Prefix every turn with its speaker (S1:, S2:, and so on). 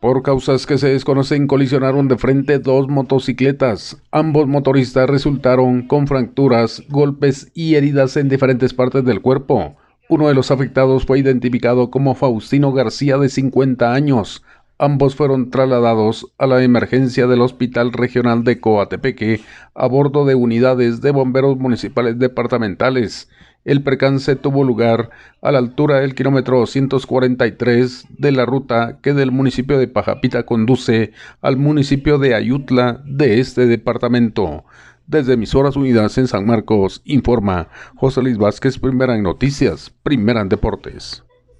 S1: Por causas que se desconocen, colisionaron de frente dos motocicletas. Ambos motoristas resultaron con fracturas, golpes y heridas en diferentes partes del cuerpo. Uno de los afectados fue identificado como Faustino García de 50 años. Ambos fueron trasladados a la emergencia del Hospital Regional de Coatepeque a bordo de unidades de bomberos municipales departamentales. El percance tuvo lugar a la altura del kilómetro 243 de la ruta que del municipio de Pajapita conduce al municipio de Ayutla de este departamento. Desde Emisoras Unidas en San Marcos, informa José Luis Vázquez, primera en noticias, primera en deportes.